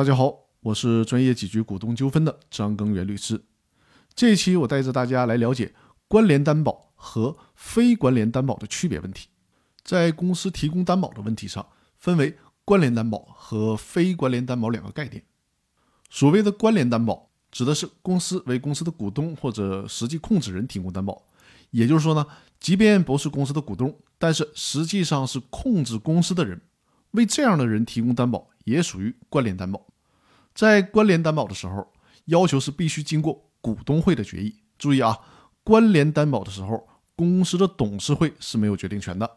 大家好，我是专业解决股东纠纷的张根源律师。这一期我带着大家来了解关联担保和非关联担保的区别问题。在公司提供担保的问题上，分为关联担保和非关联担保两个概念。所谓的关联担保，指的是公司为公司的股东或者实际控制人提供担保。也就是说呢，即便不是公司的股东，但是实际上是控制公司的人，为这样的人提供担保，也属于关联担保。在关联担保的时候，要求是必须经过股东会的决议。注意啊，关联担保的时候，公司的董事会是没有决定权的，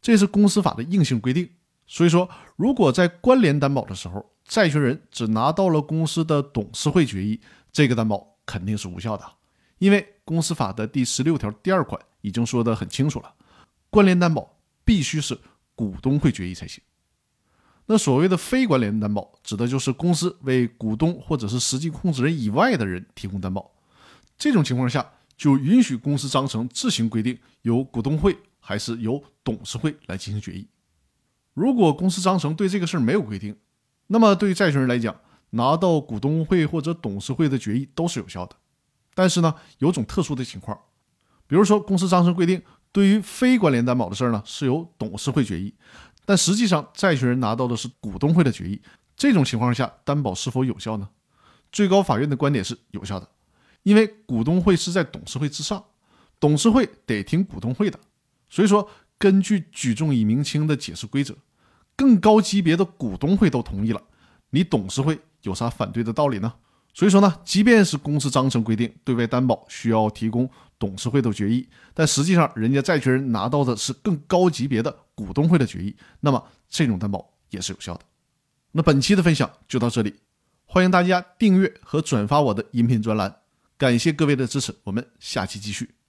这是公司法的硬性规定。所以说，如果在关联担保的时候，债权人只拿到了公司的董事会决议，这个担保肯定是无效的，因为公司法的第十六条第二款已经说得很清楚了，关联担保必须是股东会决议才行。那所谓的非关联担保，指的就是公司为股东或者是实际控制人以外的人提供担保。这种情况下，就允许公司章程自行规定由股东会还是由董事会来进行决议。如果公司章程对这个事儿没有规定，那么对于债权人来讲，拿到股东会或者董事会的决议都是有效的。但是呢，有种特殊的情况，比如说公司章程规定，对于非关联担保的事儿呢，是由董事会决议。但实际上，债权人拿到的是股东会的决议。这种情况下，担保是否有效呢？最高法院的观点是有效的，因为股东会是在董事会之上，董事会得听股东会的。所以说，根据举重以明轻的解释规则，更高级别的股东会都同意了，你董事会有啥反对的道理呢？所以说呢，即便是公司章程规定对外担保需要提供董事会的决议，但实际上人家债权人拿到的是更高级别的股东会的决议，那么这种担保也是有效的。那本期的分享就到这里，欢迎大家订阅和转发我的音频专栏，感谢各位的支持，我们下期继续。